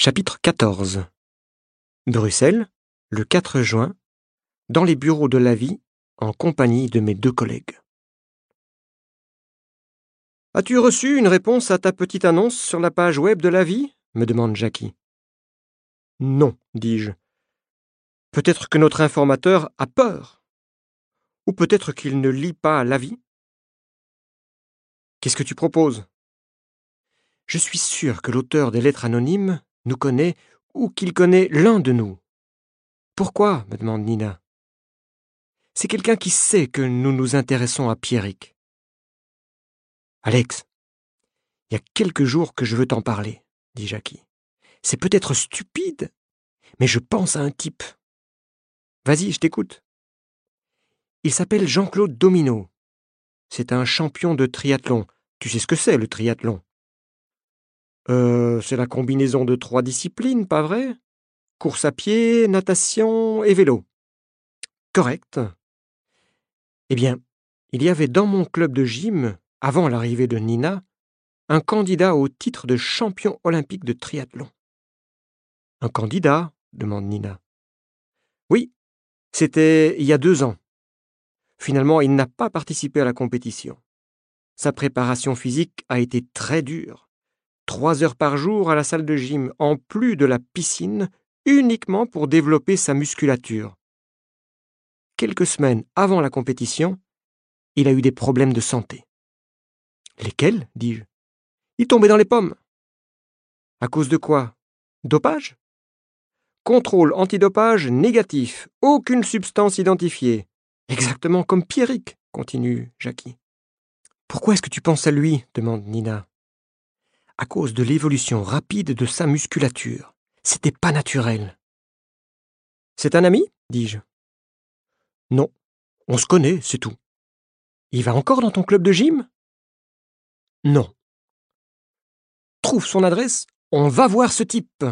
Chapitre 14 Bruxelles, le 4 juin, dans les bureaux de la vie, en compagnie de mes deux collègues. As-tu reçu une réponse à ta petite annonce sur la page web de la vie? me demande Jackie. Non, dis-je. Peut-être que notre informateur a peur. Ou peut-être qu'il ne lit pas la vie. Qu'est-ce que tu proposes? Je suis sûr que l'auteur des lettres anonymes nous connaît ou qu'il connaît l'un de nous. Pourquoi me demande Nina. C'est quelqu'un qui sait que nous nous intéressons à Pierrick. Alex, il y a quelques jours que je veux t'en parler, dit Jackie. C'est peut-être stupide, mais je pense à un type. Vas-y, je t'écoute. Il s'appelle Jean-Claude Domino. C'est un champion de triathlon. Tu sais ce que c'est, le triathlon? Euh, c'est la combinaison de trois disciplines, pas vrai? Course à pied, natation et vélo. Correct. Eh bien, il y avait dans mon club de gym, avant l'arrivée de Nina, un candidat au titre de champion olympique de triathlon. Un candidat? demande Nina. Oui, c'était il y a deux ans. Finalement, il n'a pas participé à la compétition. Sa préparation physique a été très dure trois heures par jour à la salle de gym, en plus de la piscine, uniquement pour développer sa musculature. Quelques semaines avant la compétition, il a eu des problèmes de santé. Lesquels dis-je? Il tombait dans les pommes. À cause de quoi? Dopage? Contrôle antidopage négatif, aucune substance identifiée. Exactement comme Pierrick, continue Jackie. Pourquoi est-ce que tu penses à lui? demande Nina à cause de l'évolution rapide de sa musculature. C'était pas naturel. C'est un ami? dis-je. Non, on se connaît, c'est tout. Il va encore dans ton club de gym? Non. Trouve son adresse, on va voir ce type.